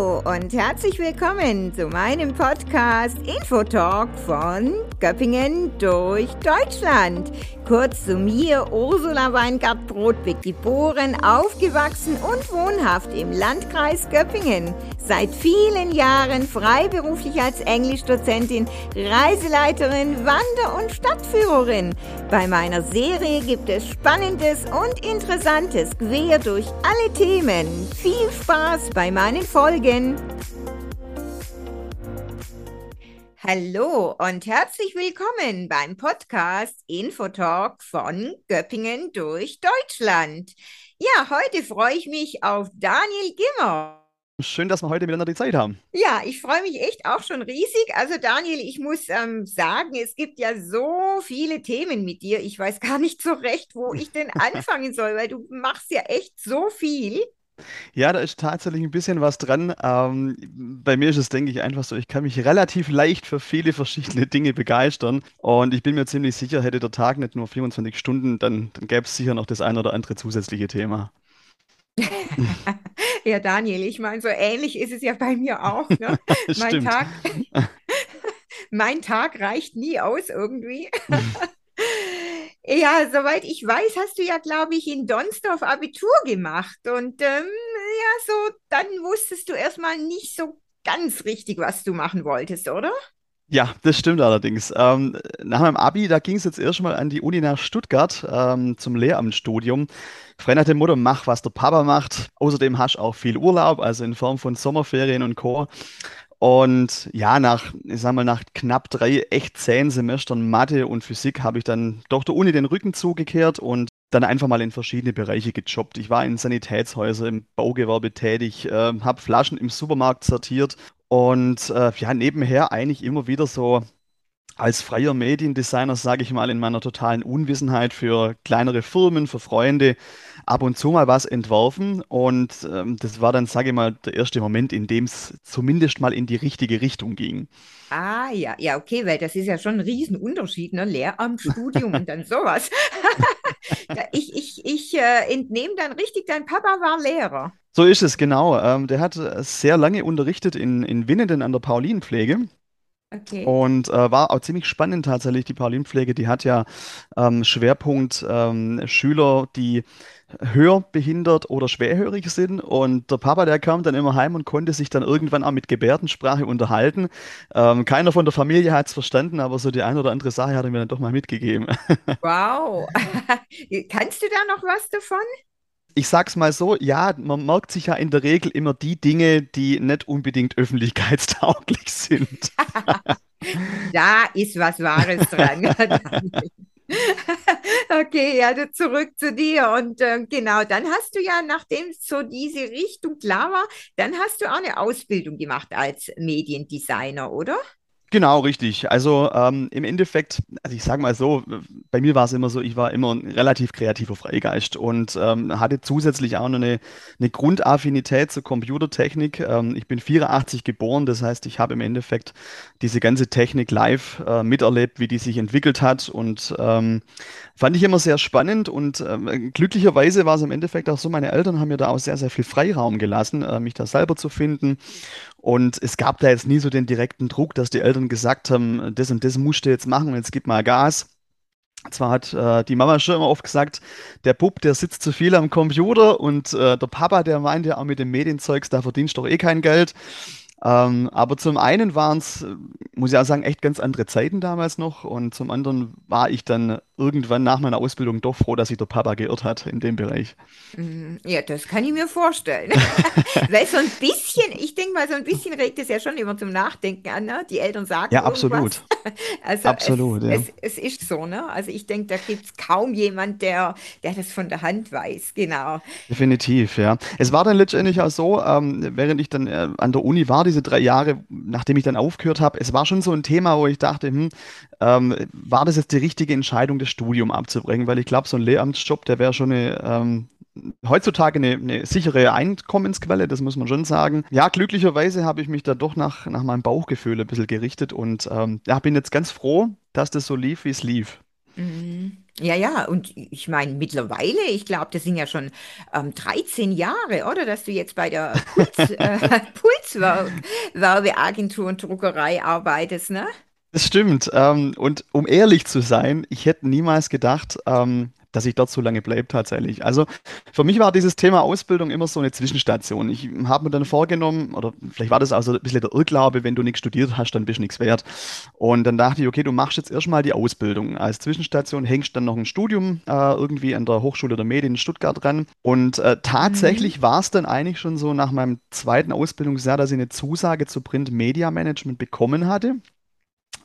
Ooh. Und herzlich willkommen zu meinem Podcast Infotalk von Göppingen durch Deutschland. Kurz zu mir, Ursula Weingart-Brodbeck, geboren, aufgewachsen und wohnhaft im Landkreis Göppingen. Seit vielen Jahren freiberuflich als Englischdozentin, Reiseleiterin, Wander- und Stadtführerin. Bei meiner Serie gibt es Spannendes und Interessantes quer durch alle Themen. Viel Spaß bei meinen Folgen. Hallo und herzlich willkommen beim Podcast Infotalk von Göppingen durch Deutschland. Ja, heute freue ich mich auf Daniel Gimmer. Schön, dass wir heute miteinander die Zeit haben. Ja, ich freue mich echt auch schon riesig. Also Daniel, ich muss ähm, sagen, es gibt ja so viele Themen mit dir. Ich weiß gar nicht so recht, wo ich denn anfangen soll, weil du machst ja echt so viel. Ja, da ist tatsächlich ein bisschen was dran. Ähm, bei mir ist es, denke ich, einfach so, ich kann mich relativ leicht für viele verschiedene Dinge begeistern. Und ich bin mir ziemlich sicher, hätte der Tag nicht nur 24 Stunden, dann, dann gäbe es sicher noch das ein oder andere zusätzliche Thema. Ja, Daniel, ich meine, so ähnlich ist es ja bei mir auch. Ne? Mein Tag, mein Tag reicht nie aus irgendwie. Ja, soweit ich weiß, hast du ja, glaube ich, in Donsdorf Abitur gemacht. Und ähm, ja, so, dann wusstest du erstmal nicht so ganz richtig, was du machen wolltest, oder? Ja, das stimmt allerdings. Ähm, nach meinem Abi, da ging es jetzt erstmal an die Uni nach Stuttgart ähm, zum Lehramtsstudium. Nach dem Motto, mach, was der Papa macht. Außerdem hast du auch viel Urlaub, also in Form von Sommerferien und Co. Und ja, nach, ich sag mal, nach knapp drei echt zehn Semestern Mathe und Physik habe ich dann doch der Uni den Rücken zugekehrt und dann einfach mal in verschiedene Bereiche gejobbt. Ich war in Sanitätshäusern, im Baugewerbe tätig, äh, habe Flaschen im Supermarkt sortiert und äh, ja, nebenher eigentlich immer wieder so als freier Mediendesigner, sage ich mal, in meiner totalen Unwissenheit für kleinere Firmen, für Freunde, ab und zu mal was entworfen. Und ähm, das war dann, sage ich mal, der erste Moment, in dem es zumindest mal in die richtige Richtung ging. Ah, ja, ja, okay, weil das ist ja schon ein Riesenunterschied, ne? Lehramt, Studium und dann sowas. ich ich, ich äh, entnehme dann richtig, dein Papa war Lehrer. So ist es, genau. Ähm, der hat äh, sehr lange unterrichtet in, in Winnenden an der Paulinenpflege. Okay. Und äh, war auch ziemlich spannend tatsächlich. Die Paulinenpflege, die hat ja ähm, Schwerpunkt ähm, Schüler, die hörbehindert oder schwerhörig sind. Und der Papa, der kam dann immer heim und konnte sich dann irgendwann auch mit Gebärdensprache unterhalten. Ähm, keiner von der Familie hat es verstanden, aber so die eine oder andere Sache hat er mir dann doch mal mitgegeben. Wow. Kannst du da noch was davon? Ich sag's mal so, ja, man merkt sich ja in der Regel immer die Dinge, die nicht unbedingt öffentlichkeitstauglich sind. da ist was Wahres dran. okay, ja, zurück zu dir. Und äh, genau, dann hast du ja, nachdem so diese Richtung klar war, dann hast du auch eine Ausbildung gemacht als Mediendesigner, oder? Genau, richtig. Also ähm, im Endeffekt, also ich sage mal so, bei mir war es immer so, ich war immer ein relativ kreativer Freigeist und ähm, hatte zusätzlich auch noch eine, eine Grundaffinität zur Computertechnik. Ähm, ich bin 84 geboren, das heißt, ich habe im Endeffekt diese ganze Technik live äh, miterlebt, wie die sich entwickelt hat und ähm, fand ich immer sehr spannend und ähm, glücklicherweise war es im Endeffekt auch so, meine Eltern haben mir da auch sehr, sehr viel Freiraum gelassen, äh, mich da selber zu finden und es gab da jetzt nie so den direkten Druck, dass die Eltern gesagt haben, das und das musst du jetzt machen, jetzt gib mal Gas. Zwar hat äh, die Mama schon immer oft gesagt, der Bub, der sitzt zu viel am Computer und äh, der Papa, der meint ja auch mit dem Medienzeugs, da verdienst du doch eh kein Geld. Ähm, aber zum einen waren es, muss ich auch sagen, echt ganz andere Zeiten damals noch und zum anderen war ich dann irgendwann nach meiner Ausbildung doch froh, dass sich der Papa geirrt hat in dem Bereich. Mhm. Ja, das kann ich mir vorstellen. Weil so ein bisschen, ich denke mal, so ein bisschen regt es ja schon immer zum Nachdenken an, ne? Die Eltern sagen Ja, absolut. Also absolut, es, ja. es, es, ist so, ne? Also ich denke, da gibt es kaum jemand, der, der das von der Hand weiß, genau. Definitiv, ja. Es war dann letztendlich auch so, ähm, während ich dann äh, an der Uni war, diese drei Jahre, nachdem ich dann aufgehört habe, es war schon so ein Thema, wo ich dachte, hm, ähm, war das jetzt die richtige Entscheidung, das Studium abzubrechen? Weil ich glaube, so ein Lehramtsjob, der wäre schon eine, ähm, heutzutage eine, eine, sichere Einkommensquelle, das muss man schon sagen. Ja, glücklicherweise habe ich mich da doch nach, nach meinem Bauchgefühl ein bisschen gerichtet und ähm, ja, bin jetzt ganz froh, dass das so lief, wie es lief. Mhm. Ja, ja, und ich meine, mittlerweile, ich glaube, das sind ja schon ähm, 13 Jahre, oder? Dass du jetzt bei der Puls, äh, Pulswerbeagentur und Druckerei arbeitest, ne? Das stimmt. Ähm, und um ehrlich zu sein, ich hätte niemals gedacht, ähm, dass ich dort so lange bleibe tatsächlich. Also für mich war dieses Thema Ausbildung immer so eine Zwischenstation. Ich habe mir dann vorgenommen, oder vielleicht war das auch so ein bisschen der Irrglaube, wenn du nichts studiert hast, dann bist du nichts wert. Und dann dachte ich, okay, du machst jetzt erstmal die Ausbildung. Als Zwischenstation hängst dann noch ein Studium äh, irgendwie an der Hochschule der Medien in Stuttgart dran. Und äh, tatsächlich mhm. war es dann eigentlich schon so nach meinem zweiten Ausbildungsjahr, dass ich eine Zusage zu Print Media Management bekommen hatte.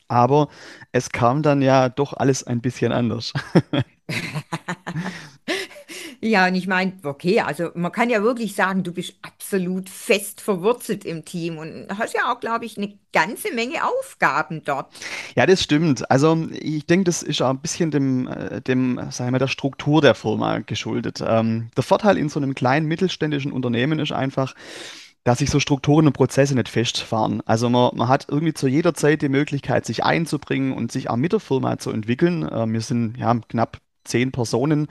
Aber es kam dann ja doch alles ein bisschen anders. Ja, und ich meine, okay, also man kann ja wirklich sagen, du bist absolut fest verwurzelt im Team und hast ja auch, glaube ich, eine ganze Menge Aufgaben dort. Ja, das stimmt. Also ich denke, das ist auch ein bisschen dem, äh, dem, sagen wir, der Struktur der Firma geschuldet. Ähm, der Vorteil in so einem kleinen mittelständischen Unternehmen ist einfach, dass sich so Strukturen und Prozesse nicht festfahren. Also man, man hat irgendwie zu jeder Zeit die Möglichkeit, sich einzubringen und sich auch mit der Firma zu entwickeln. Äh, wir sind ja knapp zehn Personen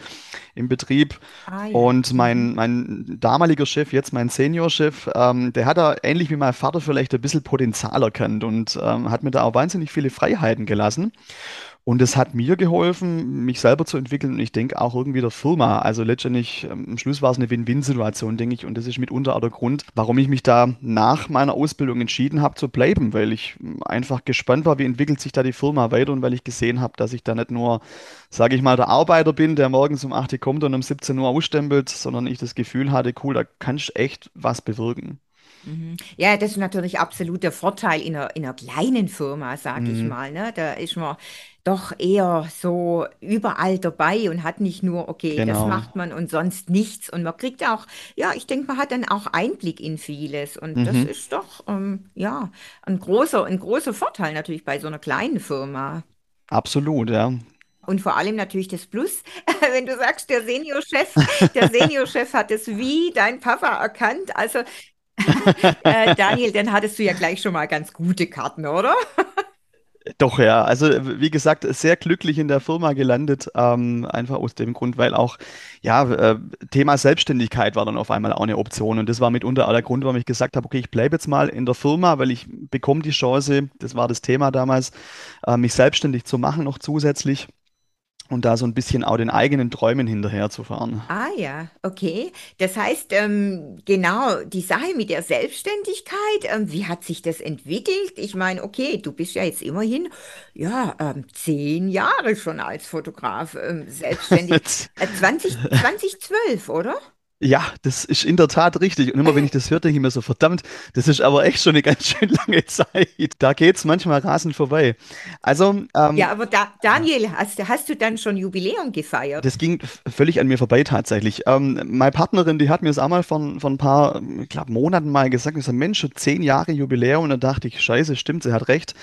im Betrieb. Ah, ja. Und mein, mhm. mein damaliger Chef, jetzt mein Seniorchef, ähm, der hat da ähnlich wie mein Vater vielleicht ein bisschen Potenzial erkannt und ähm, hat mir da auch wahnsinnig viele Freiheiten gelassen. Und es hat mir geholfen, mich selber zu entwickeln und ich denke auch irgendwie der Firma. Also letztendlich, ähm, am Schluss war es eine Win-Win-Situation, denke ich. Und das ist mitunter auch der Grund, warum ich mich da nach meiner Ausbildung entschieden habe zu bleiben, weil ich ähm, einfach gespannt war, wie entwickelt sich da die Firma weiter und weil ich gesehen habe, dass ich da nicht nur, sage ich mal, der Arbeiter bin, der morgens um 8 Uhr kommt und um 17 Uhr ausstempelt, sondern ich das Gefühl hatte, cool, da kannst du echt was bewirken. Mhm. Ja, das ist natürlich absolut der Vorteil in einer, in einer kleinen Firma, sage ich Mhm. mal. Ne? Da ist man doch eher so überall dabei und hat nicht nur, okay, das Genau. macht man und sonst nichts. Und man kriegt auch, ja, ich denke, man hat dann auch Einblick in vieles. Und das Mhm. ist doch, ähm, ja, ein großer, ein großer Vorteil natürlich bei so einer kleinen Firma. Absolut, ja. Und vor allem natürlich das Plus, wenn du sagst, der Seniorchef, der Seniorchef hat es wie dein Papa erkannt. Also, äh, Daniel, dann hattest du ja gleich schon mal ganz gute Karten, oder? Doch, ja. Also, wie gesagt, sehr glücklich in der Firma gelandet. Ähm, einfach aus dem Grund, weil auch, ja, äh, Thema Selbstständigkeit war dann auf einmal auch eine Option. Und das war mitunter auch der Grund, warum ich gesagt habe, okay, ich bleibe jetzt mal in der Firma, weil ich bekomme die Chance, das war das Thema damals, äh, mich selbstständig zu machen noch zusätzlich und da so ein bisschen auch den eigenen Träumen hinterherzufahren. Ah ja, okay. Das heißt, ähm, genau, die Sache mit der Selbstständigkeit, ähm, wie hat sich das entwickelt? Ich meine, okay, du bist ja jetzt immerhin, ja, ähm, zehn Jahre schon als Fotograf ähm, selbstständig. Äh, 20, 2012, oder? Ja, das ist in der Tat richtig. Und immer wenn ich das hörte, denke ich mir so, verdammt, das ist aber echt schon eine ganz schön lange Zeit. Da geht es manchmal rasend vorbei. Also, Ja, ähm, aber da, Daniel, hast, hast du dann schon Jubiläum gefeiert? das ging völlig an mir vorbei tatsächlich. Ähm, meine Partnerin, die hat mir das auch mal von, von ein paar, ich glaube, Monaten mal gesagt. Ich so, Mensch, schon zehn Jahre Jubiläum. Und dann dachte ich, scheiße, stimmt, sie hat recht.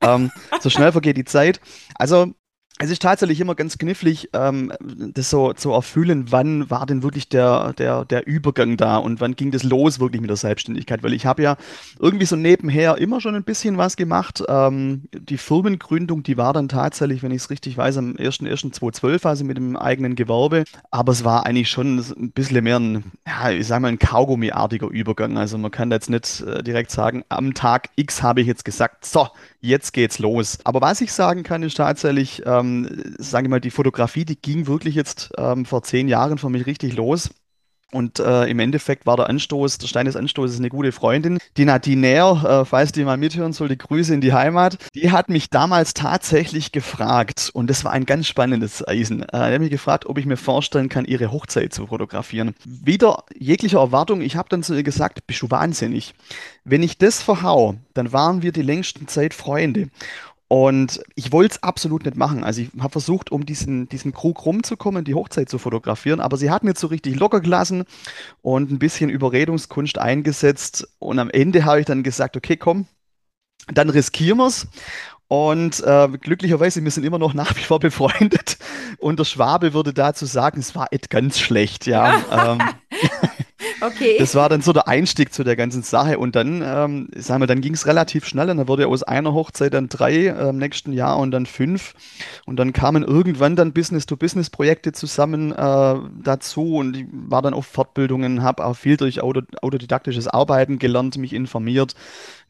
Ähm, so schnell vergeht die Zeit. Also, es ist tatsächlich immer ganz knifflig, ähm, das so zu erfüllen, wann war denn wirklich der, der, der Übergang da und wann ging das los wirklich mit der Selbstständigkeit? Weil ich habe ja irgendwie so nebenher immer schon ein bisschen was gemacht. Ähm, die Firmengründung, die war dann tatsächlich, wenn ich es richtig weiß, am 1.1.2012, also mit dem eigenen Gewerbe. Aber es war eigentlich schon ein bisschen mehr ein, ja, ich sage mal, ein Kaugummiartiger Übergang. Also man kann jetzt nicht äh, direkt sagen, am Tag X habe ich jetzt gesagt, so, jetzt geht's los. Aber was ich sagen kann, ist tatsächlich, ähm, sage ich mal, die Fotografie, die ging wirklich jetzt ähm, vor zehn Jahren für mich richtig los. Und äh, im Endeffekt war der Anstoß, der Stein des Anstoßes eine gute Freundin, die Nadine Nähr, äh, falls die mal mithören soll, die Grüße in die Heimat. Die hat mich damals tatsächlich gefragt, und das war ein ganz spannendes Eisen. Äh, die hat mich gefragt, ob ich mir vorstellen kann, ihre Hochzeit zu fotografieren. Wieder jegliche Erwartung, ich habe dann zu ihr gesagt, bist du wahnsinnig. Wenn ich das verhau, dann waren wir die längsten Zeit Freunde. Und ich wollte es absolut nicht machen. Also ich habe versucht, um diesen, diesen Krug rumzukommen, die Hochzeit zu fotografieren, aber sie hat mir so richtig locker gelassen und ein bisschen Überredungskunst eingesetzt. Und am Ende habe ich dann gesagt, okay, komm, dann riskieren wir's. Und äh, glücklicherweise, wir sind immer noch nach wie vor befreundet. Und der Schwabe würde dazu sagen, es war echt ganz schlecht, ja. Ähm, Okay. Das war dann so der Einstieg zu der ganzen Sache. Und dann, ähm, sagen wir, dann ging es relativ schnell. Und dann wurde aus einer Hochzeit dann drei äh, im nächsten Jahr und dann fünf. Und dann kamen irgendwann dann Business-to-Business-Projekte zusammen äh, dazu. Und ich war dann auf Fortbildungen, habe auch viel durch Auto, autodidaktisches Arbeiten gelernt, mich informiert,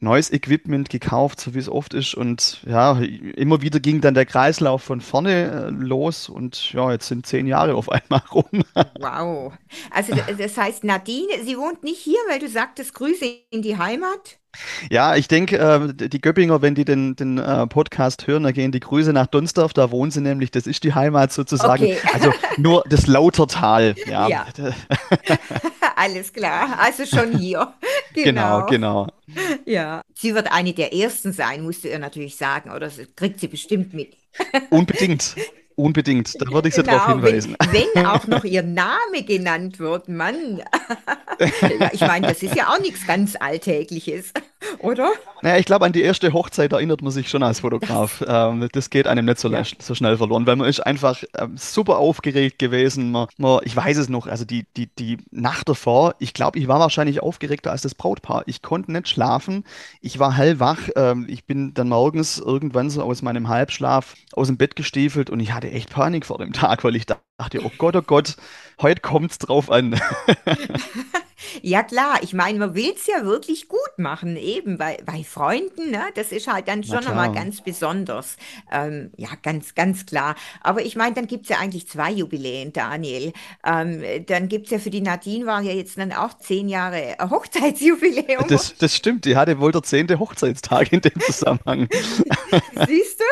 neues Equipment gekauft, so wie es oft ist. Und ja, immer wieder ging dann der Kreislauf von vorne äh, los. Und ja, jetzt sind zehn Jahre auf einmal rum. Wow. Also das heißt, Nadine, sie wohnt nicht hier, weil du sagtest, Grüße in die Heimat. Ja, ich denke, äh, die Göppinger, wenn die den, den äh, Podcast hören, dann gehen die Grüße nach Dunsdorf, da wohnen sie nämlich, das ist die Heimat sozusagen. Okay. Also nur das Lautertal. Ja, Ja. Alles klar, also schon hier. genau, genau. Ja. Sie wird eine der ersten sein, musst du ihr natürlich sagen, oder das kriegt sie bestimmt mit. Unbedingt, unbedingt. Da würde ich sie darauf Genau, wenn, hinweisen. wenn auch noch ihr Name genannt wird, Mann. Ich meine, das ist ja auch nichts ganz Alltägliches, oder? Naja, ich glaube, an die erste Hochzeit erinnert man sich schon als Fotograf. Ähm, das geht einem nicht so, Ja. so schnell verloren, weil man ist einfach ähm, super aufgeregt gewesen. Man, man, ich weiß es noch, also die, die, die Nacht davor, ich glaube, ich war wahrscheinlich aufgeregter als das Brautpaar. Ich konnte nicht schlafen, ich war hellwach. Ähm, ich bin dann morgens irgendwann so aus meinem Halbschlaf aus dem Bett gestiefelt und ich hatte echt Panik vor dem Tag, weil ich dachte, oh Gott, oh Gott, heute kommt's drauf an. Ja klar, ich meine, man will es ja wirklich gut machen, eben bei, bei Freunden, ne? Das ist halt dann schon klar. ganz besonders. Ähm, ja, ganz, ganz klar. Aber ich meine, dann gibt es ja eigentlich zwei Jubiläen, Daniel. Ähm, dann gibt es ja für die Nadine war ja jetzt dann auch zehn Jahre Hochzeitsjubiläum. Das, das stimmt, die hatte wohl der zehnte Hochzeitstag in dem Zusammenhang. Siehst du?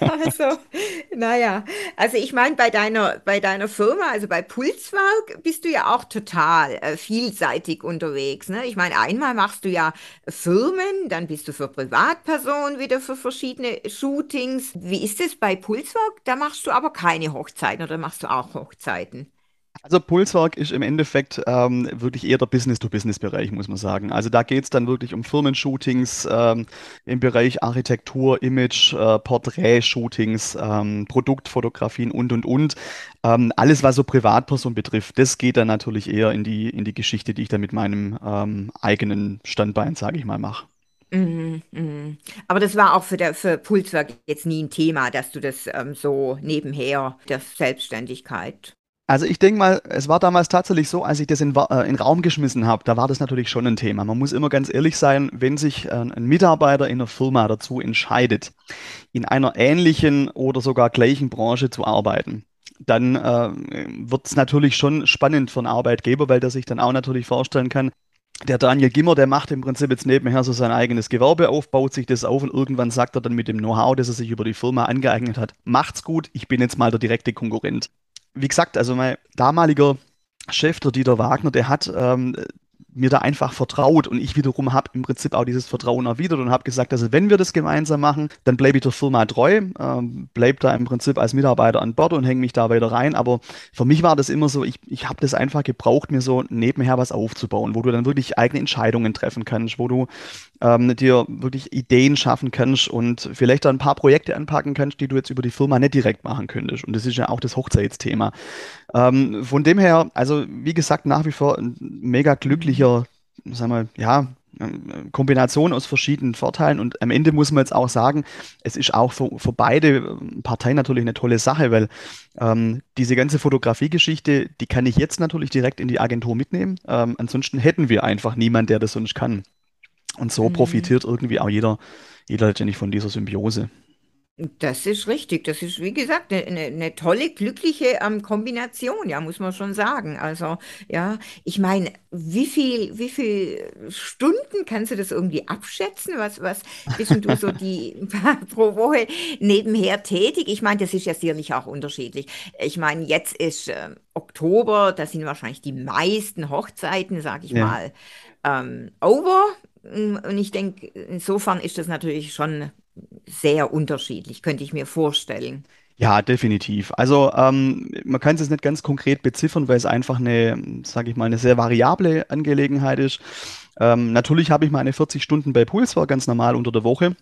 Also, naja, also ich meine, bei deiner, bei deiner Firma, also bei Pulswerk, bist du ja auch total äh, vielseitig unterwegs, ne? Ich meine, einmal machst du ja Firmen, dann bist du für Privatpersonen wieder für verschiedene Shootings. Wie ist es bei Pulswerk? Da machst du aber keine Hochzeiten oder machst du auch Hochzeiten? Also Pulswerk ist im Endeffekt ähm, wirklich eher der Business-to-Business-Bereich, muss man sagen. Also da geht es dann wirklich um Firmenshootings ähm, im Bereich Architektur, Image, äh, Porträt-Shootings, ähm, Produktfotografien und, und, und. Ähm, alles, was so Privatperson betrifft, das geht dann natürlich eher in die, in die Geschichte, die ich dann mit meinem ähm, eigenen Standbein, sage ich mal, mache. Mhm, mhm. Aber das war auch für, der, für Pulswerk jetzt nie ein Thema, dass du das ähm, so nebenher, der Selbstständigkeit. Also ich denke mal, es war damals tatsächlich so, als ich das in, äh, in Raum geschmissen habe, da war das natürlich schon ein Thema. Man muss immer ganz ehrlich sein, wenn sich äh, ein Mitarbeiter in einer Firma dazu entscheidet, in einer ähnlichen oder sogar gleichen Branche zu arbeiten, dann äh, wird es natürlich schon spannend für einen Arbeitgeber, weil der sich dann auch natürlich vorstellen kann, der Daniel Gimmer, der macht im Prinzip jetzt nebenher so sein eigenes Gewerbe auf, baut sich das auf und irgendwann sagt er dann mit dem Know-how, das er sich über die Firma angeeignet hat, macht's gut, ich bin jetzt mal der direkte Konkurrent wie gesagt, also mein damaliger Chef, der Dieter Wagner, der hat ähm, mir da einfach vertraut und ich wiederum habe im Prinzip auch dieses Vertrauen erwidert und habe gesagt, also wenn wir das gemeinsam machen, dann bleibe ich der Firma treu, ähm, bleibe da im Prinzip als Mitarbeiter an Bord und hänge mich da weiter rein. Aber für mich war das immer so, ich, ich habe das einfach gebraucht, mir so nebenher was aufzubauen, wo du dann wirklich eigene Entscheidungen treffen kannst, wo du ähm, dir wirklich Ideen schaffen kannst und vielleicht ein paar Projekte anpacken kannst, die du jetzt über die Firma nicht direkt machen könntest. Und das ist ja auch das Hochzeitsthema. Ähm, von dem her, also wie gesagt, nach wie vor ein mega glücklicher, sagen wir, ja, ähm, Kombination aus verschiedenen Vorteilen und am Ende muss man jetzt auch sagen, es ist auch für, für beide Parteien natürlich eine tolle Sache, weil ähm, diese ganze Fotografiegeschichte, die kann ich jetzt natürlich direkt in die Agentur mitnehmen. Ähm, ansonsten hätten wir einfach niemanden, der das sonst kann. Und so Mhm. profitiert irgendwie auch jeder, jeder letztendlich von dieser Symbiose. Das ist richtig. Das ist, wie gesagt, eine, eine, eine tolle, glückliche ähm, Kombination, ja, muss man schon sagen. Also, ja, ich meine, wie viel, wie viel Stunden kannst du das irgendwie abschätzen? Was, was bist denn du so die pro Woche nebenher tätig? Ich meine, das ist ja sicherlich auch unterschiedlich. Ich meine, jetzt ist ähm, Oktober, da sind wahrscheinlich die meisten Hochzeiten, sag ich Ja. mal, ähm, over. Und ich denke, insofern ist das natürlich schon sehr unterschiedlich, könnte ich mir vorstellen. Ja, definitiv. Also ähm, man kann es jetzt nicht ganz konkret beziffern, weil es einfach eine, sage ich mal, eine sehr variable Angelegenheit ist. Ähm, natürlich habe ich meine 40 Stunden bei Puls, war ganz normal unter der Woche.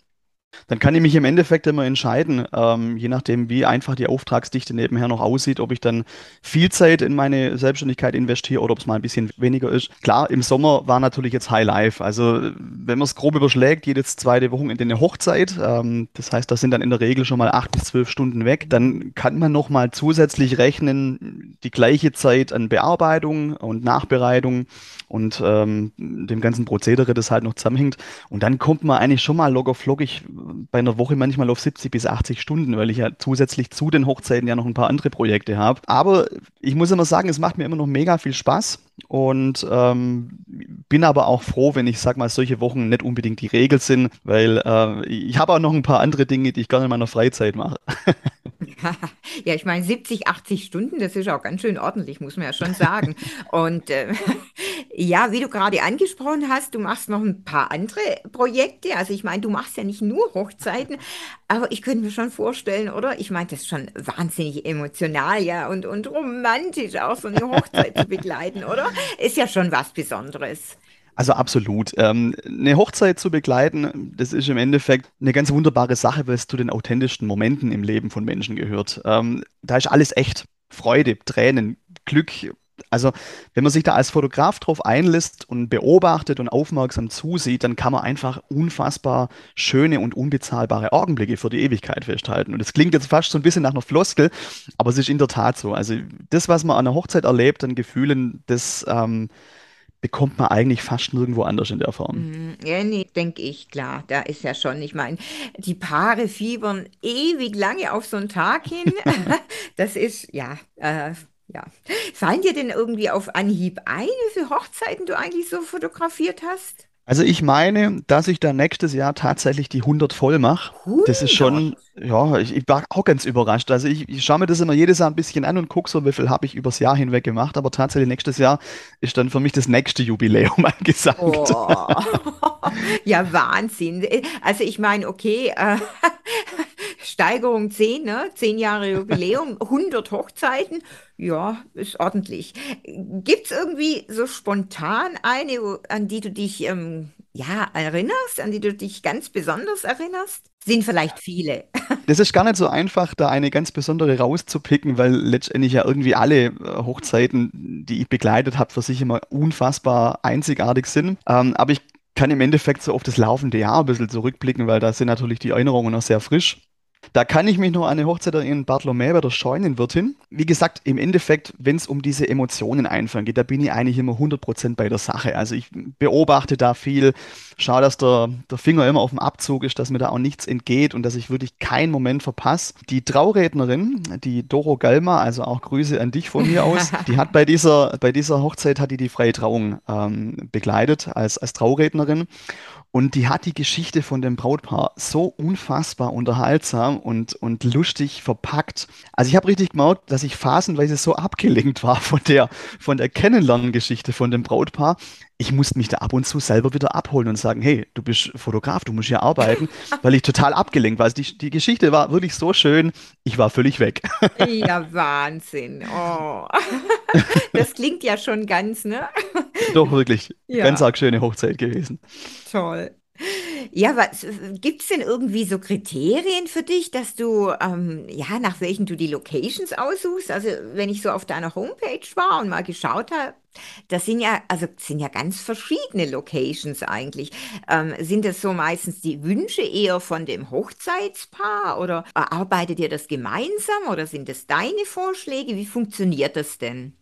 Dann kann ich mich im Endeffekt immer entscheiden, ähm, je nachdem, wie einfach die Auftragsdichte nebenher noch aussieht, ob ich dann viel Zeit in meine Selbstständigkeit investiere oder ob es mal ein bisschen weniger ist. Klar, im Sommer war natürlich jetzt High Life. Also wenn man es grob überschlägt, jedes zweite Wochenende eine Hochzeit. Ähm, das heißt, das sind dann in der Regel schon mal acht bis zwölf Stunden weg. Dann kann man noch mal zusätzlich rechnen, die gleiche Zeit an Bearbeitung und Nachbereitung und ähm, dem ganzen Prozedere, das halt noch zusammenhängt. Und dann kommt man eigentlich schon mal locker flockig bei einer Woche manchmal auf 70 bis 80 Stunden, weil ich ja zusätzlich zu den Hochzeiten ja noch ein paar andere Projekte habe. Aber ich muss immer sagen, es macht mir immer noch mega viel Spaß und ähm, bin aber auch froh, wenn ich sag mal solche Wochen nicht unbedingt die Regel sind, weil äh, ich habe auch noch ein paar andere Dinge, die ich gerne in meiner Freizeit mache. Ja, ich meine, 70, 80 Stunden, das ist auch ganz schön ordentlich, muss man ja schon sagen. Und äh, ja, wie du gerade angesprochen hast, du machst noch ein paar andere Projekte. Also ich meine, du machst ja nicht nur Hochzeiten, aber ich könnte mir schon vorstellen, oder? Ich meine, das ist schon wahnsinnig emotional, ja, und, und romantisch auch so eine Hochzeit zu begleiten, oder? Ist ja schon was Besonderes. Also absolut. Ähm, eine Hochzeit zu begleiten, das ist im Endeffekt eine ganz wunderbare Sache, weil es zu den authentischsten Momenten im Leben von Menschen gehört. Ähm, da ist alles echt. Freude, Tränen, Glück. Also wenn man sich da als Fotograf drauf einlässt und beobachtet und aufmerksam zusieht, dann kann man einfach unfassbar schöne und unbezahlbare Augenblicke für die Ewigkeit festhalten. Und das klingt jetzt fast so ein bisschen nach einer Floskel, aber es ist in der Tat so. Also das, was man an einer Hochzeit erlebt, an Gefühlen, das ähm, bekommt man eigentlich fast nirgendwo anders in der Form. Mhm. Ja, nee, denke ich, klar. Da ist ja schon, ich meine, die Paare fiebern ewig lange auf so einen Tag hin. Das ist, ja, äh, ja. Fallen dir denn irgendwie auf Anhieb ein, wie viele Hochzeiten du eigentlich so fotografiert hast? Also ich meine, dass ich da nächstes Jahr tatsächlich die 100 voll mache. Das ist 100? schon, ja, ich, ich war auch ganz überrascht. Also ich, ich schaue mir das immer jedes Jahr ein bisschen an und gucke so, wie viel habe ich übers Jahr hinweg gemacht. Aber tatsächlich nächstes Jahr ist dann für mich das nächste Jubiläum angesagt. Oh, ja, Wahnsinn. Also ich meine, okay, äh, Steigerung 10, ne? 10 Jahre Jubiläum, 100 Hochzeiten. Ja, ist ordentlich. Gibt es irgendwie so spontan eine, an die du dich ähm, ja, erinnerst, an die du dich ganz besonders erinnerst? Sind vielleicht viele. Das ist gar nicht so einfach, da eine ganz besondere rauszupicken, weil letztendlich ja irgendwie alle äh, Hochzeiten, die ich begleitet habe, für sich immer unfassbar einzigartig sind. Ähm, aber ich kann im Endeffekt so auf das laufende Jahr ein bisschen zurückblicken, weil da sind natürlich die Erinnerungen noch sehr frisch. Da kann ich mich noch an eine Hochzeit in Bartholomä bei der Scheunenwirtin. Wie gesagt, im Endeffekt, wenn es um diese Emotionen einfangen geht, da bin ich eigentlich immer 100% bei der Sache. Also ich beobachte da viel, schaue, dass der, der Finger immer auf dem Abzug ist, dass mir da auch nichts entgeht und dass ich wirklich keinen Moment verpasse. Die Traurednerin, die Doro Galma, also auch Grüße an dich von mir aus, die hat bei dieser, bei dieser Hochzeit hat die die freie Trauung ähm, begleitet als, als Traurednerin. Und die hat die Geschichte von dem Brautpaar so unfassbar unterhaltsam und, und lustig verpackt. Also ich habe richtig gemerkt, dass ich phasenweise so abgelenkt war von der, von der Kennenlerngeschichte von dem Brautpaar. Ich musste mich da ab und zu selber wieder abholen und sagen, hey, du bist Fotograf, du musst hier arbeiten, weil ich total abgelenkt war. Also die, die Geschichte war wirklich so schön, ich war völlig weg. Ja, Wahnsinn. Oh. Das klingt ja schon ganz, ne? Doch wirklich ganz Ja. arg schöne Hochzeit gewesen. Toll. Ja, was gibt es denn irgendwie so Kriterien für dich, dass du, ähm, ja, nach welchen du die Locations aussuchst? Also, wenn ich so auf deiner Homepage war und mal geschaut habe, das sind ja, also sind ja ganz verschiedene Locations eigentlich. Ähm, sind das so meistens die Wünsche eher von dem Hochzeitspaar oder erarbeitet ihr das gemeinsam oder sind das deine Vorschläge? Wie funktioniert das denn?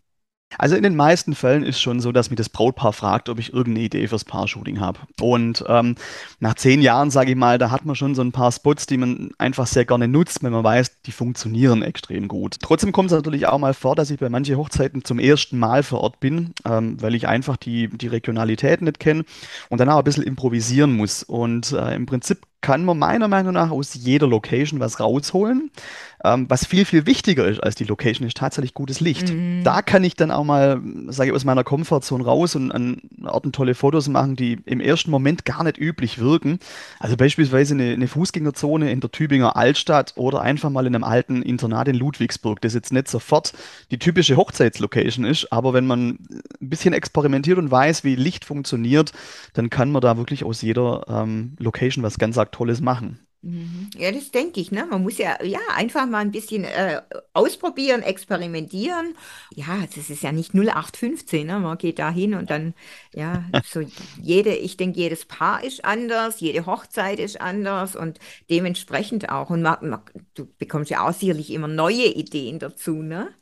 Also in den meisten Fällen ist schon so, dass mich das Brautpaar fragt, ob ich irgendeine Idee fürs Paar-Shooting habe. Und ähm, nach zehn Jahren, sage ich mal, da hat man schon so ein paar Spots, die man einfach sehr gerne nutzt, wenn man weiß, die funktionieren extrem gut. Trotzdem kommt es natürlich auch mal vor, dass ich bei manchen Hochzeiten zum ersten Mal vor Ort bin, ähm, weil ich einfach die, die Regionalität nicht kenne und dann auch ein bisschen improvisieren muss. Und äh, im Prinzip kann man meiner Meinung nach aus jeder Location was rausholen. Ähm, was viel, viel wichtiger ist als die Location, ist tatsächlich gutes Licht. Mhm. Da kann ich dann auch mal, sage ich, aus meiner Komfortzone raus und an Orten tolle Fotos machen, die im ersten Moment gar nicht üblich wirken. Also beispielsweise eine, eine Fußgängerzone in der Tübinger Altstadt oder einfach mal in einem alten Internat in Ludwigsburg, das jetzt nicht sofort die typische Hochzeitslocation ist, aber wenn man ein bisschen experimentiert und weiß, wie Licht funktioniert, dann kann man da wirklich aus jeder ähm, Location was ganz arg Tolles machen. Mhm. Ja, das denke ich, ne? Man muss ja, ja einfach mal ein bisschen äh, ausprobieren, experimentieren. Ja, das ist ja nicht 0815, ne? Man geht da hin und dann, ja, so jede, ich denke, jedes Paar ist anders, jede Hochzeit ist anders und dementsprechend auch. Und man, man, du bekommst ja auch sicherlich immer neue Ideen dazu, ne?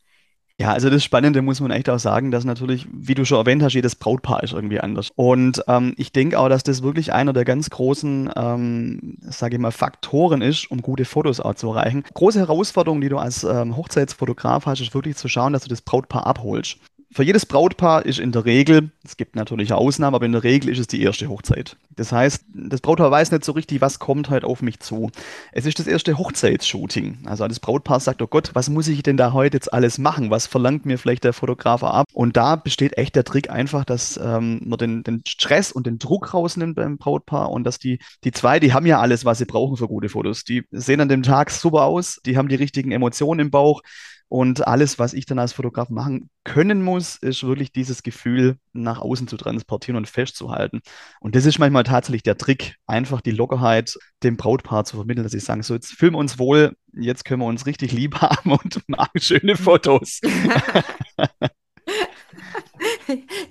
Ja, also das Spannende muss man echt auch sagen, dass natürlich, wie du schon erwähnt hast, jedes Brautpaar ist irgendwie anders. Und ähm, ich denke auch, dass das wirklich einer der ganz großen, ähm, sage ich mal, Faktoren ist, um gute Fotos auch zu erreichen. Große Herausforderung, die du als ähm, Hochzeitsfotograf hast, ist wirklich zu schauen, dass du das Brautpaar abholst. Für jedes Brautpaar ist in der Regel, es gibt natürlich Ausnahmen, aber in der Regel ist es die erste Hochzeit. Das heißt, das Brautpaar weiß nicht so richtig, was kommt halt auf mich zu. Es ist das erste Hochzeitsshooting. Also das Brautpaar sagt, oh Gott, was muss ich denn da heute jetzt alles machen? Was verlangt mir vielleicht der Fotograf ab? Und da besteht echt der Trick einfach, dass ähm, man den, den Stress und den Druck rausnimmt beim Brautpaar und dass die, die zwei, die haben ja alles, was sie brauchen für gute Fotos. Die sehen an dem Tag super aus, die haben die richtigen Emotionen im Bauch und alles, was ich dann als Fotograf machen können muss, ist wirklich dieses Gefühl nach außen zu transportieren und festzuhalten. Und das ist manchmal tatsächlich der Trick, einfach die Lockerheit dem Brautpaar zu vermitteln, dass sie sagen, so jetzt filmen wir uns wohl, jetzt können wir uns richtig lieb haben und machen schöne Fotos.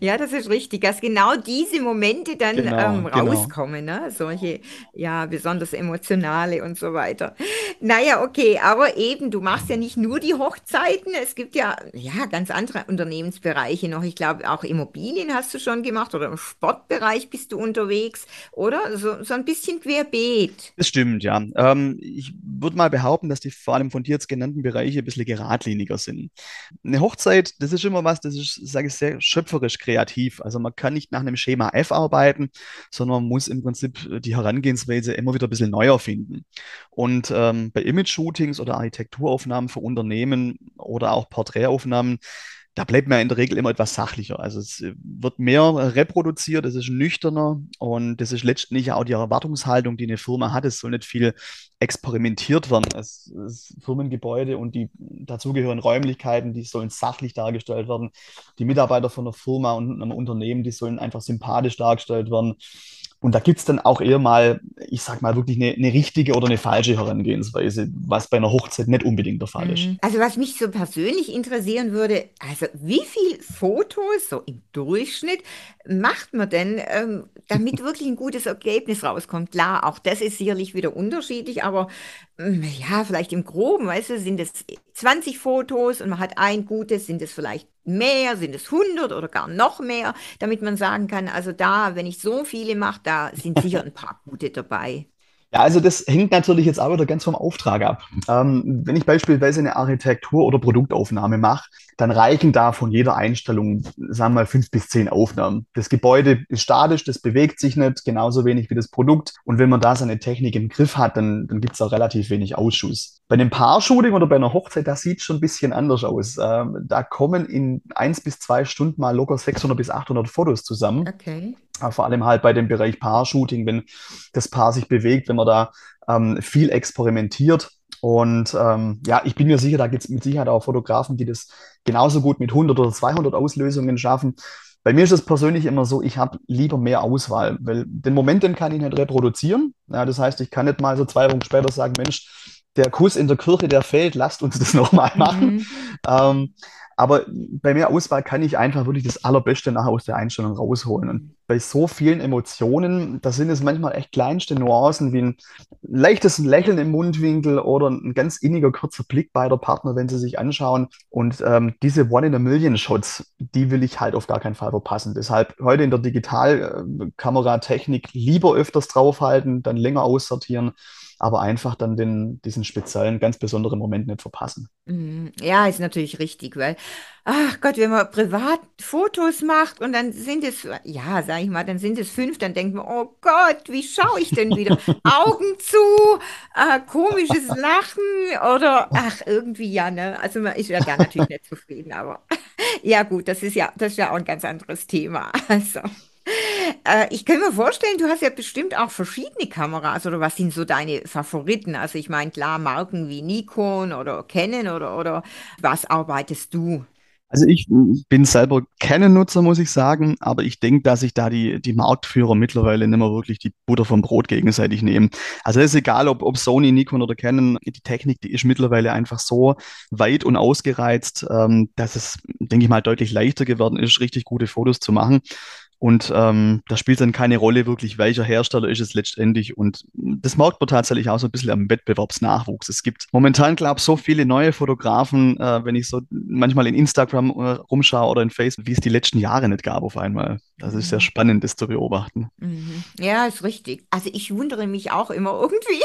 Ja, das ist richtig, dass genau diese Momente dann Genau, ähm, genau. rauskommen, ne? Solche, ja, besonders emotionale und so weiter. Naja, okay, aber eben, du machst ja nicht nur die Hochzeiten, es gibt ja, ja, ganz andere Unternehmensbereiche noch. Ich glaube, auch Immobilien hast du schon gemacht oder im Sportbereich bist du unterwegs, oder? So, so ein bisschen querbeet. Das stimmt, ja. Ähm, ich würde mal behaupten, dass die vor allem von dir jetzt genannten Bereiche ein bisschen geradliniger sind. Eine Hochzeit, das ist immer was, das ist, sage ich, sehr schöpferisch kreativ. Also man kann nicht nach einem Schema F arbeiten, sondern man muss im Prinzip die Herangehensweise immer wieder ein bisschen neu erfinden. Und ähm, bei Image-Shootings oder Architekturaufnahmen für Unternehmen oder auch Porträtaufnahmen, da bleibt man in der Regel immer etwas sachlicher. Also es äh, wird mehr reproduziert, es ist nüchterner und das ist letztendlich auch die Erwartungshaltung, die eine Firma hat. Es soll nicht viel experimentiert werden. Es, es Firmengebäude und die dazugehörigen Räumlichkeiten, die sollen sachlich dargestellt werden. Die Mitarbeiter von der Firma und einem Unternehmen, die sollen einfach sympathisch dargestellt werden. Und da gibt es dann auch eher mal, ich sag mal, wirklich eine, eine richtige oder eine falsche Herangehensweise, was bei einer Hochzeit nicht unbedingt der Fall ist. Mhm. Also was mich so persönlich interessieren würde, also wie viel Fotos so im Durchschnitt macht man denn, ähm, damit wirklich ein gutes Ergebnis rauskommt? Klar, auch das ist sicherlich wieder unterschiedlich, aber ja, vielleicht im Groben, weißt du, sind es 20 Fotos und man hat ein gutes, sind es vielleicht mehr, sind es 100 oder gar noch mehr, damit man sagen kann, also da, wenn ich so viele mache, da sind sicher ein paar gute dabei. Ja, also das hängt natürlich jetzt auch wieder ganz vom Auftrag ab. Ähm, wenn ich beispielsweise eine Architektur- oder Produktaufnahme mache, dann reichen da von jeder Einstellung, sagen wir mal, fünf bis zehn Aufnahmen. Das Gebäude ist statisch, das bewegt sich nicht, genauso wenig wie das Produkt. Und wenn man da seine Technik im Griff hat, dann, dann gibt es auch relativ wenig Ausschuss. Bei einem Paar-Shooting oder bei einer Hochzeit, das sieht schon ein bisschen anders aus. Ähm, da kommen in eins bis zwei Stunden mal locker 600 bis 800 Fotos zusammen. Okay. Aber Vor allem halt bei dem Bereich Paar-Shooting, wenn das Paar sich bewegt, wenn man da ähm, viel experimentiert. Und ähm, ja, ich bin mir sicher, da gibt es mit Sicherheit auch Fotografen, die das genauso gut mit 100 oder 200 Auslösungen schaffen. Bei mir ist es persönlich immer so, ich habe lieber mehr Auswahl, weil den Moment, den kann ich nicht reproduzieren. Ja, das heißt, ich kann nicht mal so zwei Wochen später sagen, Mensch, der Kuss in der Kirche, der fehlt, lasst uns das nochmal machen. Mhm. Ähm, aber bei mehr Auswahl kann ich einfach wirklich das Allerbeste nachher aus der Einstellung rausholen. Und bei so vielen Emotionen, da sind es manchmal echt kleinste Nuancen wie ein leichtes Lächeln im Mundwinkel oder ein ganz inniger kurzer Blick beider Partner, wenn sie sich anschauen. Und ähm, diese One-in-a-Million-Shots, die will ich halt auf gar keinen Fall verpassen. Deshalb heute in der Digitalkameratechnik lieber öfters draufhalten, dann länger aussortieren, aber einfach dann den, diesen speziellen, ganz besonderen Moment nicht verpassen. Mhm. Ja, ist natürlich richtig, weil, ach Gott, wenn man privat Fotos macht und dann sind es, ja, sag ich mal, dann sind es fünf, dann denkt man, oh Gott, wie schaue ich denn wieder? Augen zu, äh, komisches Lachen oder, ach, irgendwie ja, ne? Also man ist ja da natürlich nicht zufrieden, aber ja gut, das ist ja, das ist ja auch ein ganz anderes Thema. Also. Äh, ich kann mir vorstellen, du hast ja bestimmt auch verschiedene Kameras oder was sind so deine Favoriten? Also ich meine, klar, Marken wie Nikon oder Canon oder, oder was arbeitest du? Also ich bin selber Canon-Nutzer, muss ich sagen, aber ich denke, dass sich da die, die Marktführer mittlerweile nicht mehr wirklich die Butter vom Brot gegenseitig nehmen. Also es ist egal, ob, ob Sony, Nikon oder Canon, die Technik, die ist mittlerweile einfach so weit und ausgereizt, ähm, dass es, denke ich mal, deutlich leichter geworden ist, richtig gute Fotos zu machen. Und ähm, da spielt dann keine Rolle wirklich, welcher Hersteller ist es letztendlich. Und das merkt man tatsächlich auch so ein bisschen am Wettbewerbsnachwuchs. Es gibt momentan, glaube ich, so viele neue Fotografen, äh, wenn ich so manchmal in Instagram äh, rumschaue oder in Facebook, wie es die letzten Jahre nicht gab auf einmal. Das ist sehr mhm. spannend, das zu beobachten. Mhm. Ja, ist richtig. Also ich wundere mich auch immer irgendwie,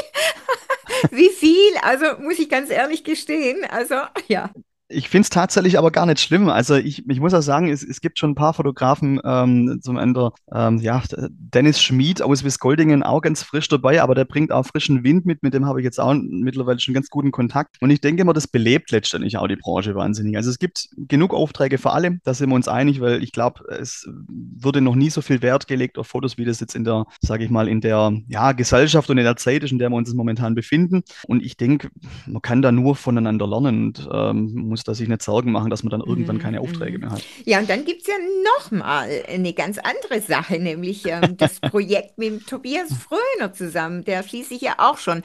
wie viel. Also muss ich ganz ehrlich gestehen. Also ja. Ich finde es tatsächlich aber gar nicht schlimm. Also ich, ich muss auch sagen, es, es gibt schon ein paar Fotografen, ähm, zum Ende, ähm, ja, Dennis Schmid aus Wiesgoldingen auch ganz frisch dabei, aber der bringt auch frischen Wind mit, mit dem habe ich jetzt auch mittlerweile schon ganz guten Kontakt. Und ich denke immer, das belebt letztendlich auch die Branche wahnsinnig. Also es gibt genug Aufträge für alle, da sind wir uns einig, weil ich glaube, es wurde noch nie so viel Wert gelegt auf Fotos, wie das jetzt in der, sage ich mal, in der ja, Gesellschaft und in der Zeit ist, in der wir uns momentan befinden. Und ich denke, man kann da nur voneinander lernen und ähm, muss da sich nicht Sorgen machen, dass man dann irgendwann keine Aufträge mehr hat. Ja, und dann gibt es ja nochmal eine ganz andere Sache, nämlich ähm, das Projekt mit Tobias Fröner zusammen, der schließlich ja auch schon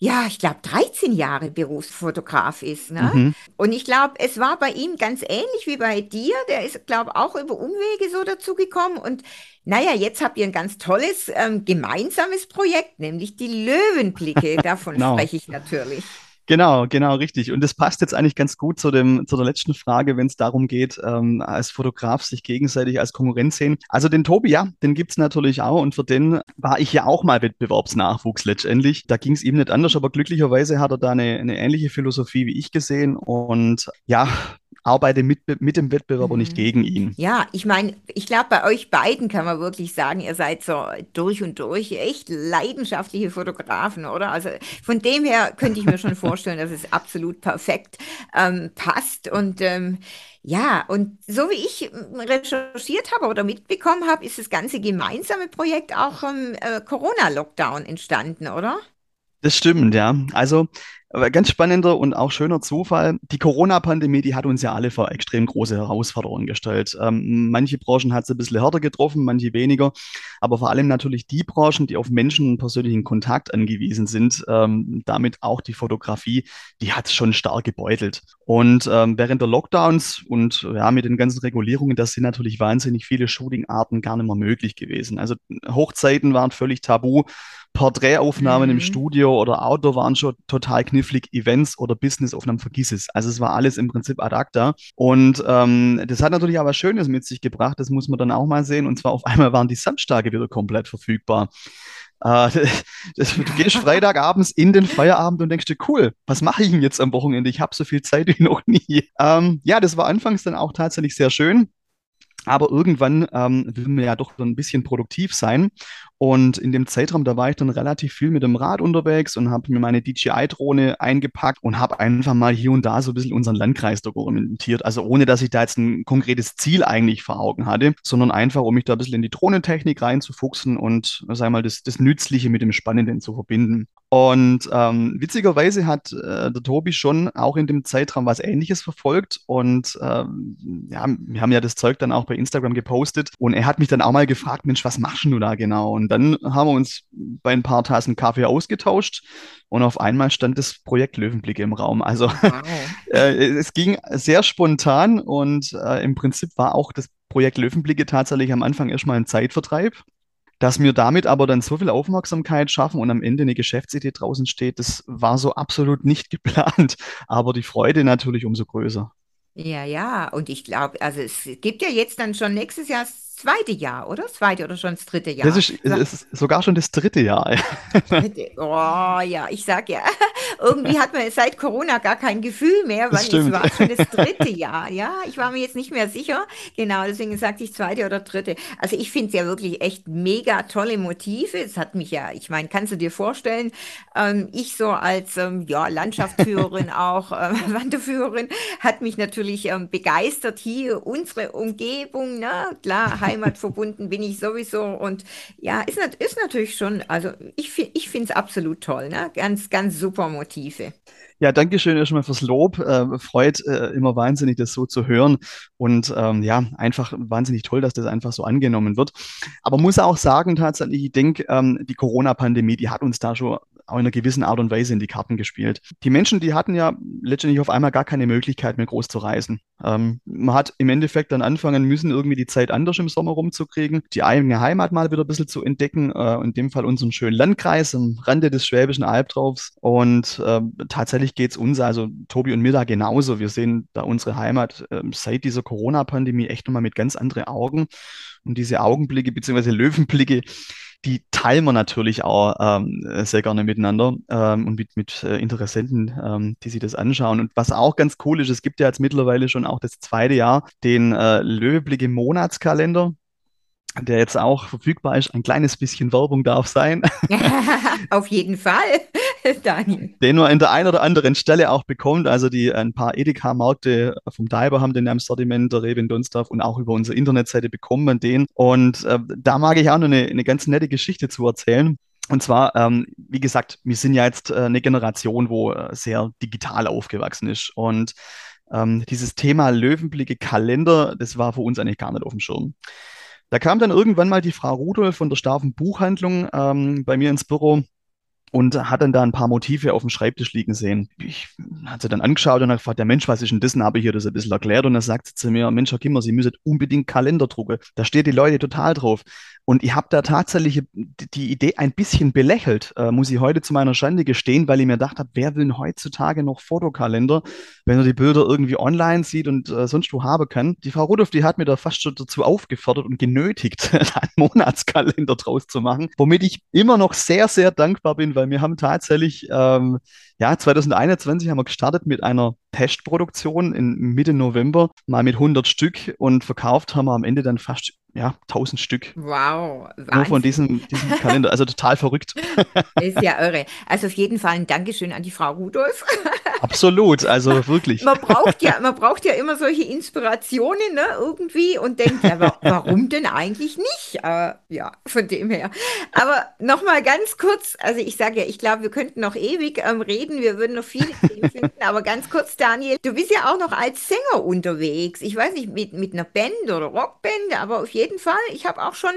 ja, ich glaube, 13 Jahre Berufsfotograf ist. Ne? Mhm. Und ich glaube, es war bei ihm ganz ähnlich wie bei dir. Der ist, glaube ich, auch über Umwege so dazu gekommen. Und naja, jetzt habt ihr ein ganz tolles ähm, gemeinsames Projekt, nämlich die Löwenblicke. Davon genau. spreche ich natürlich. Genau, genau, richtig. Und das passt jetzt eigentlich ganz gut zu dem, zu der letzten Frage, wenn es darum geht, ähm, als Fotograf sich gegenseitig als Konkurrenz sehen. Also den Tobi, ja, den gibt's natürlich auch und für den war ich ja auch mal Wettbewerbsnachwuchs letztendlich. Da ging's ihm nicht anders, aber glücklicherweise hat er da eine, eine ähnliche Philosophie wie ich gesehen und ja, arbeite mit, mit dem Wettbewerber mhm. nicht gegen ihn. Ja, ich meine, ich glaube, bei euch beiden kann man wirklich sagen, ihr seid so durch und durch echt leidenschaftliche Fotografen, oder? Also von dem her könnte ich mir schon vorstellen, dass es absolut perfekt ähm, passt. Und ähm, ja, und so wie ich recherchiert habe oder mitbekommen habe, ist das ganze gemeinsame Projekt auch im äh, Corona-Lockdown entstanden, oder? Das stimmt, ja. Also ganz spannender und auch schöner Zufall. Die Corona-Pandemie, die hat uns ja alle vor extrem große Herausforderungen gestellt. Ähm, manche Branchen hat es ein bisschen härter getroffen, manche weniger. Aber vor allem natürlich die Branchen, die auf Menschen und persönlichen Kontakt angewiesen sind, ähm, damit auch die Fotografie, die hat es schon stark gebeutelt. Und ähm, während der Lockdowns und ja, mit den ganzen Regulierungen, das sind natürlich wahnsinnig viele Shooting-Arten gar nicht mehr möglich gewesen. Also Hochzeiten waren völlig tabu. Porträtaufnahmen mhm. im Studio oder Outdoor waren schon total knifflig. Events oder Businessaufnahmen, vergiss es. Also es war alles im Prinzip ad acta. Und ähm, das hat natürlich was Schönes mit sich gebracht. Das muss man dann auch mal sehen. Und zwar auf einmal waren die Samstage wieder komplett verfügbar. Das, du gehst Freitagabends in den Feierabend und denkst dir, cool, was mache ich denn jetzt am Wochenende? Ich habe so viel Zeit wie noch nie. Ähm, ja, das war anfangs dann auch tatsächlich sehr schön. Aber irgendwann ähm, will man ja doch so ein bisschen produktiv sein. Und in dem Zeitraum, da war ich dann relativ viel mit dem Rad unterwegs und habe mir meine DJI-Drohne eingepackt und habe einfach mal hier und da so ein bisschen unseren Landkreis dokumentiert. Also ohne, dass ich da jetzt ein konkretes Ziel eigentlich vor Augen hatte, sondern einfach, um mich da ein bisschen in die Drohnentechnik reinzufuchsen und, sag mal, das, das Nützliche mit dem Spannenden zu verbinden. Und ähm, witzigerweise hat äh, der Tobi schon auch in dem Zeitraum was Ähnliches verfolgt. Und ähm, ja, wir haben ja das Zeug dann auch bei Instagram gepostet. Und er hat mich dann auch mal gefragt, Mensch, was machst du da genau? Und dann haben wir uns bei ein paar Tassen Kaffee ausgetauscht. Und auf einmal stand das Projekt Löwenblicke im Raum. Also wow. äh, es ging sehr spontan und äh, im Prinzip war auch das Projekt Löwenblicke tatsächlich am Anfang erstmal ein Zeitvertreib. Dass wir damit aber dann so viel Aufmerksamkeit schaffen und am Ende eine Geschäftsidee draußen steht, das war so absolut nicht geplant. Aber die Freude natürlich umso größer. Ja, ja, und ich glaube, also es gibt ja jetzt dann schon nächstes Jahr zweite Jahr, oder? Das zweite oder schon das dritte Jahr? Das ist, ist sogar schon das dritte Jahr. Oh ja, ich sag ja, irgendwie hat man seit Corona gar kein Gefühl mehr, weil es war schon das dritte Jahr. Ja, ich war mir jetzt nicht mehr sicher. Genau, deswegen sagte ich zweite oder dritte. Also ich finde es ja wirklich echt mega tolle Motive. Es hat mich ja, ich meine, kannst du dir vorstellen, ähm, ich so als ähm, ja, Landschaftsführerin auch, ähm, Wanderführerin, hat mich natürlich ähm, begeistert hier unsere Umgebung, ne? Klar, Heimat verbunden bin ich sowieso. Und ja, ist, ist natürlich schon, also ich, ich finde es absolut toll, ne? Ganz, ganz super Motive. Ja, danke schön erstmal fürs Lob. Äh, freut äh, immer wahnsinnig, das so zu hören. Und ähm, ja, einfach wahnsinnig toll, dass das einfach so angenommen wird. Aber muss auch sagen, tatsächlich, ich denke, ähm, die Corona-Pandemie, die hat uns da schon auch in einer gewissen Art und Weise in die Karten gespielt. Die Menschen, die hatten ja letztendlich auf einmal gar keine Möglichkeit mehr groß zu reisen. Ähm, man hat im Endeffekt dann anfangen müssen, irgendwie die Zeit anders im Sommer rumzukriegen, die eigene Heimat mal wieder ein bisschen zu entdecken, äh, in dem Fall unseren schönen Landkreis am Rande des Schwäbischen Albtraufs. Und äh, tatsächlich geht es uns, also Tobi und mir da genauso. Wir sehen da unsere Heimat äh, seit dieser Corona-Pandemie echt nochmal mit ganz anderen Augen. Und diese Augenblicke bzw. Löwenblicke, die teilen wir natürlich auch ähm, sehr gerne miteinander ähm, und mit, mit äh, Interessenten, ähm, die sich das anschauen. Und was auch ganz cool ist, es gibt ja jetzt mittlerweile schon auch das zweite Jahr den äh, Löweblicke Monatskalender der jetzt auch verfügbar ist. Ein kleines bisschen Werbung darf sein. Auf jeden Fall, Daniel. Den man an der einen oder anderen Stelle auch bekommt. Also die ein paar Edeka-Märkte vom Diber haben den im Sortiment, der Rewe in Dunstorf und auch über unsere Internetseite bekommt man den. Und äh, da mag ich auch noch eine, eine ganz nette Geschichte zu erzählen. Und zwar, ähm, wie gesagt, wir sind ja jetzt äh, eine Generation, wo äh, sehr digital aufgewachsen ist. Und ähm, dieses Thema Löwenblicke Kalender, das war für uns eigentlich gar nicht auf dem Schirm. Da kam dann irgendwann mal die Frau Rudolf von der Staven Buchhandlung ähm, bei mir ins Büro und hat dann da ein paar Motive auf dem Schreibtisch liegen sehen. Ich hat sie dann angeschaut und hat gefragt, der Mensch, was ist denn das? Habe ich ihr das ein bisschen erklärt und dann sagt zu mir, Mensch, Herr Kimmer, Sie müssen unbedingt Kalender drucken. Da steht die Leute total drauf. Und ich habe da tatsächlich die Idee ein bisschen belächelt, äh, muss ich heute zu meiner Schande gestehen, weil ich mir gedacht habe, wer will denn heutzutage noch Fotokalender, wenn er die Bilder irgendwie online sieht und äh, sonst wo haben kann. Die Frau Rudolph, die hat mir da fast schon dazu aufgefordert und genötigt, einen Monatskalender draus zu machen, womit ich immer noch sehr, sehr dankbar bin, weil wir haben tatsächlich, ähm, ja, 2021 haben wir gestartet mit einer Testproduktion in Mitte November, mal mit 100 Stück und verkauft haben wir am Ende dann fast ja, 1000 Stück. Wow. Wahnsinn. Nur von diesem, diesem Kalender. Also total verrückt. Ist ja irre. Also auf jeden Fall ein Dankeschön an die Frau Rudolf. Absolut, also wirklich. Man braucht ja, man braucht ja immer solche Inspirationen, ne, irgendwie und denkt, ja, warum denn eigentlich nicht? Äh, ja, von dem her. Aber nochmal ganz kurz, also ich sage ja, ich glaube, wir könnten noch ewig ähm, reden, wir würden noch viele Themen finden, aber ganz kurz, Daniel, du bist ja auch noch als Sänger unterwegs. Ich weiß nicht, mit, mit einer Band oder Rockband, aber auf jeden Fall, ich habe auch schon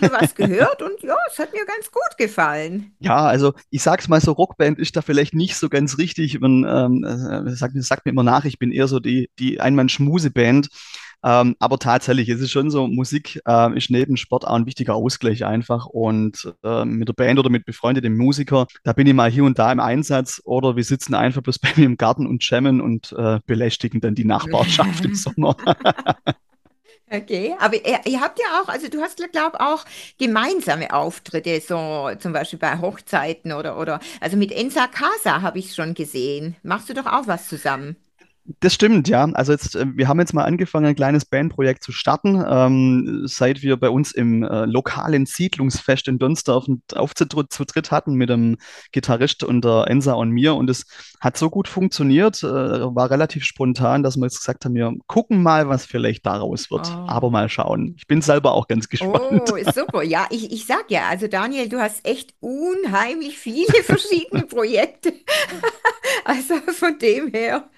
was gehört und ja, es hat mir ganz gut gefallen. Ja, also ich sag's mal so, Rockband ist da vielleicht nicht so ganz richtig. Man ähm, äh, sagt, sagt mir immer nach, ich bin eher so die, die Einmann-Schmuse-Band. Ähm, aber tatsächlich, es ist schon so, Musik äh, ist neben Sport auch ein wichtiger Ausgleich einfach. Und äh, mit der Band oder mit befreundeten Musikern, da bin ich mal hier und da im Einsatz oder wir sitzen einfach bloß bei mir im Garten und jammen und äh, belästigen dann die Nachbarschaft im Sommer. Okay, aber ihr, ihr, habt ja auch, also du hast, glaube auch gemeinsame Auftritte, so zum Beispiel bei Hochzeiten oder, oder, also mit Ensa Casa habe ich schon gesehen. Machst du doch auch was zusammen? Das stimmt, ja. Also jetzt, äh, wir haben jetzt mal angefangen, ein kleines Bandprojekt zu starten, ähm, seit wir bei uns im äh, lokalen Siedlungsfest in Donsdorf Auftritt zu dritt hatten mit dem Gitarrist und der Ensa und mir. Und es hat so gut funktioniert, äh, war relativ spontan, dass wir jetzt gesagt haben, wir gucken mal, was vielleicht daraus wird. Oh. Aber mal schauen. Ich bin selber auch ganz gespannt. Oh, super. Ja, ich, ich sag ja, also Daniel, du hast echt unheimlich viele verschiedene Projekte. also von dem her.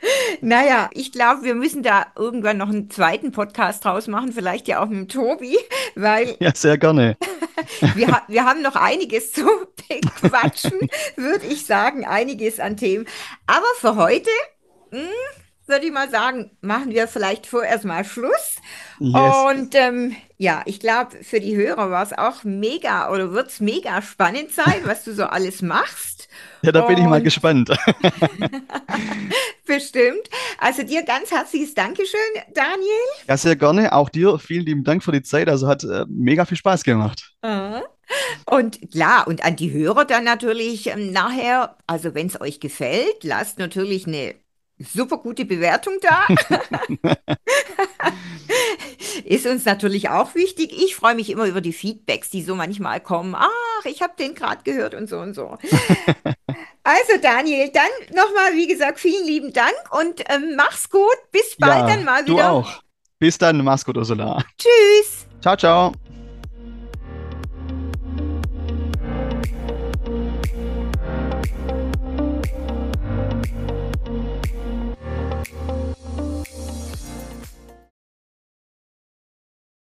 Naja, ich glaube, wir müssen da irgendwann noch einen zweiten Podcast draus machen, vielleicht ja auch mit Tobi, weil. Ja, sehr gerne. wir, wir haben noch einiges zu bequatschen, würde ich sagen, einiges an Themen. Aber für heute, hm, würde ich mal sagen, machen wir vielleicht vorerst mal Schluss. Yes. Und ähm, ja, ich glaube, für die Hörer war es auch mega oder wird es mega spannend sein, was du so alles machst. Ja, da bin ich mal gespannt. Bestimmt. Also dir ganz herzliches Dankeschön, Daniel. Ja, sehr gerne. Auch dir vielen lieben Dank für die Zeit. Also hat äh, mega viel Spaß gemacht. Und klar, und an die Hörer dann natürlich ähm, nachher, also wenn es euch gefällt, lasst natürlich eine super gute Bewertung da. Ist uns natürlich auch wichtig. Ich freue mich immer über die Feedbacks, die so manchmal kommen. Ach, ich habe den gerade gehört und so und so. also Daniel, dann nochmal, wie gesagt, vielen lieben Dank und ähm, mach's gut. Bis bald ja, dann mal wieder. Du auch. Bis dann, mach's gut, Ursula. Tschüss. Ciao, ciao.